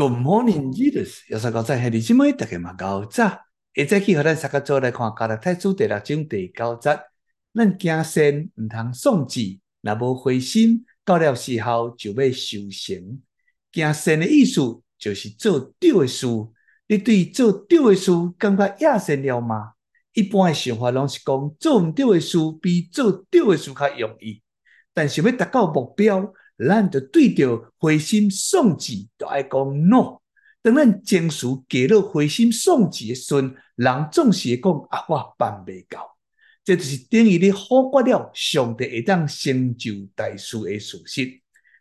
Good morning, Jesus。又是高仔，系你姊妹，大家嘛高早。一早起，和咱三个做来看《加拉太书》第六章第九节。咱行善毋通丧志，若无灰心，到了时候就要修行。行善的意思就是做对的事。你对做对的事感觉野善了吗？一般的想法拢是讲做毋对的事比做对的事较容易，但是要达到目标。咱就对着灰心丧志，就爱讲 no。当咱情绪低落、灰心丧志的时阵，人总是会讲啊，我办未到。这就是等于你忽略了上帝会当成就大事的事实。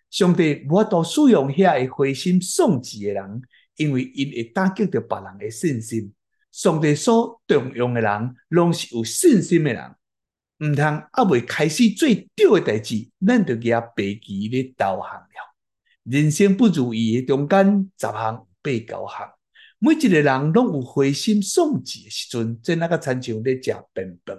上帝无法度使用遐个灰心丧志的人，因为因会打击着别人的信心。上帝所重用的人，拢是有信心的人。毋通还未开始做对的代志，咱就举白旗咧投降了。人生不如意的中间，十项八九项，每一个人拢有灰心丧志的时阵，即那个亲像咧食便饭。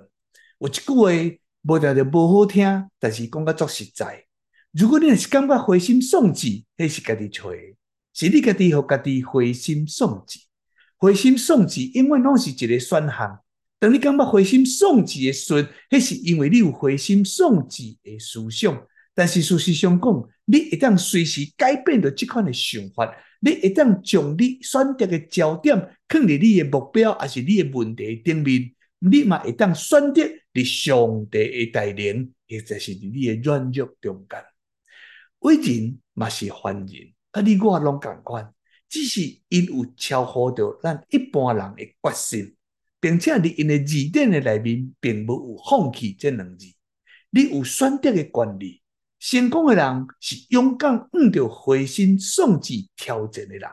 有一句话无条条无好听，但是讲甲足实在。如果你是感觉灰心丧志，迄是家己找的，是你家己互家己灰心丧志。灰心丧志永远拢是一个选项。当你感觉灰心丧志的时候，那是因为你有灰心丧志的思想。但是事实上讲，你一旦随时改变着这款的想法，你一旦将你选择的焦点放伫你的目标，还是你的问题顶面，你嘛会当选择伫上帝的带领，或者是你的软弱中间。伟人嘛是凡人，啊，你我拢共款，只是因有超乎着咱一般人的决心。并且你因的字典的内面，并无有放弃这两字。你有选择的权利。成功的人是勇敢遇到灰心丧志挑战的人。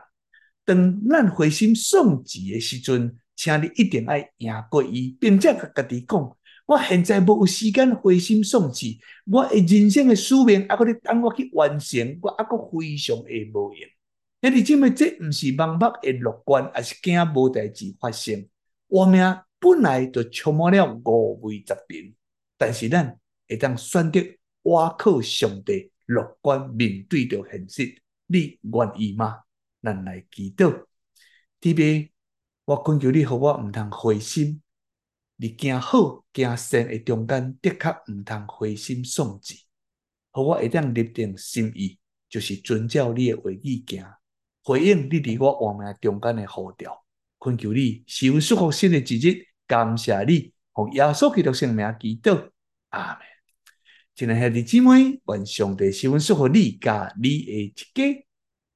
当咱灰心丧志的时阵，请你一定要赢过伊，并且甲家己讲：我现在无有时间灰心丧志，我的人生的使命还佫咧等我去完成，我还佫非常的无用。那你认为这毋是盲目的乐观，而是惊无代志发生？我命本来就充满了五味杂陈，但是咱会当选择倚靠上帝，乐观面对着现实。你愿意吗？咱来祈祷。弟兄，我恳求你，互我毋通灰心。你行好行善的中间，的确毋通灰心丧志。互我会当立定心意，就是遵照你的话语行，回应你伫我活命中间的呼召。恳求你，赐福祝福新的一日，感谢你，奉耶稣基督圣名祈祷，阿门。亲爱的弟姊妹，愿上帝赐福祝福你，甲你的一家。